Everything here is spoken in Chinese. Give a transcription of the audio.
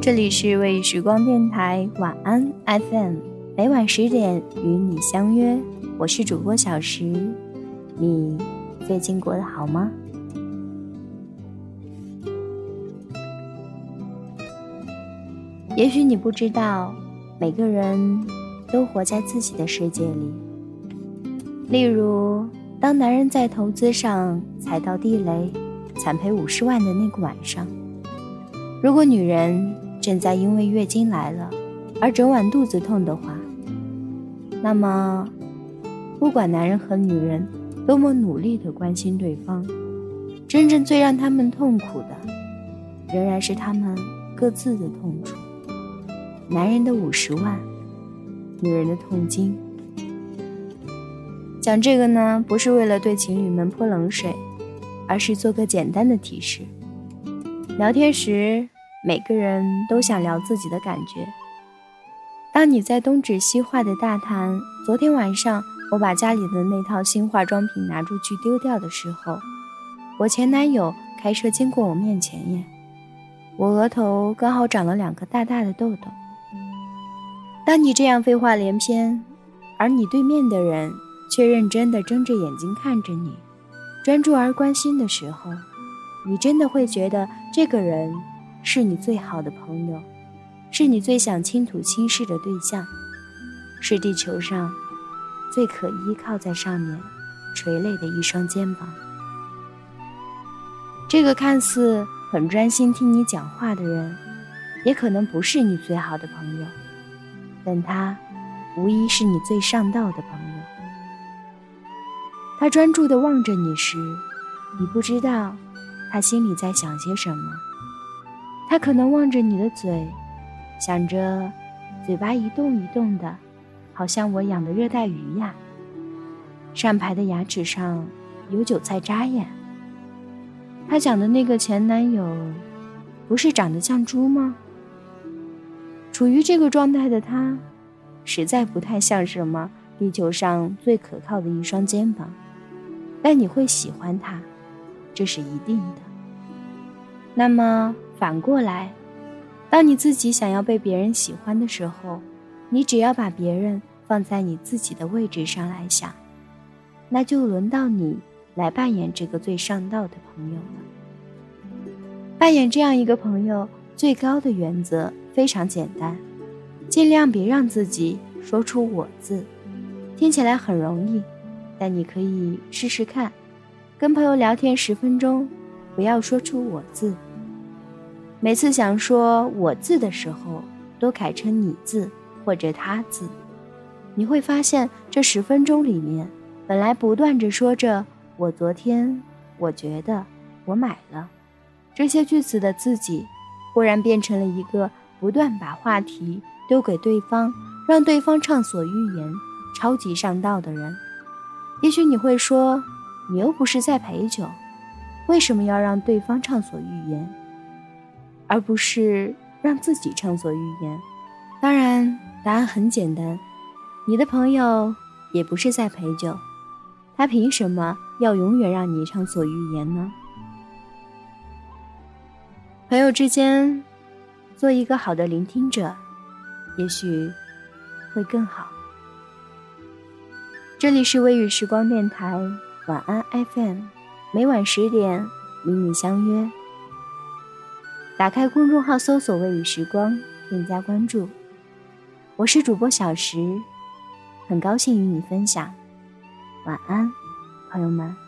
这里是为时光电台晚安 FM，每晚十点与你相约，我是主播小石，你最近过得好吗？也许你不知道，每个人都活在自己的世界里。例如，当男人在投资上踩到地雷，惨赔五十万的那个晚上。如果女人正在因为月经来了而整晚肚子痛的话，那么，不管男人和女人多么努力的关心对方，真正最让他们痛苦的，仍然是他们各自的痛楚。男人的五十万，女人的痛经。讲这个呢，不是为了对情侣们泼冷水，而是做个简单的提示。聊天时，每个人都想聊自己的感觉。当你在东指西画的大谈昨天晚上我把家里的那套新化妆品拿出去丢掉的时候，我前男友开车经过我面前耶，我额头刚好长了两个大大的痘痘。当你这样废话连篇，而你对面的人却认真地睁着眼睛看着你，专注而关心的时候。你真的会觉得这个人是你最好的朋友，是你最想倾吐心事的对象，是地球上最可依靠在上面垂泪的一双肩膀。这个看似很专心听你讲话的人，也可能不是你最好的朋友，但他无疑是你最上道的朋友。他专注地望着你时，你不知道。他心里在想些什么？他可能望着你的嘴，想着，嘴巴一动一动的，好像我养的热带鱼呀。上排的牙齿上有韭菜渣耶。他讲的那个前男友，不是长得像猪吗？处于这个状态的他，实在不太像什么地球上最可靠的一双肩膀。但你会喜欢他。这是一定的。那么反过来，当你自己想要被别人喜欢的时候，你只要把别人放在你自己的位置上来想，那就轮到你来扮演这个最上道的朋友了。扮演这样一个朋友，最高的原则非常简单，尽量别让自己说出“我”字。听起来很容易，但你可以试试看。跟朋友聊天十分钟，不要说出“我”字。每次想说“我”字的时候，都改成“你”字或者“他”字。你会发现，这十分钟里面，本来不断着说着“我昨天”“我觉得”“我买了”这些句子的自己，忽然变成了一个不断把话题丢给对方，让对方畅所欲言、超级上道的人。也许你会说。你又不是在陪酒，为什么要让对方畅所欲言，而不是让自己畅所欲言？当然，答案很简单，你的朋友也不是在陪酒，他凭什么要永远让你畅所欲言呢？朋友之间，做一个好的聆听者，也许会更好。这里是微雨时光电台。晚安 FM，每晚十点与你相约。打开公众号搜索“未雨时光”，添加关注。我是主播小石，很高兴与你分享。晚安，朋友们。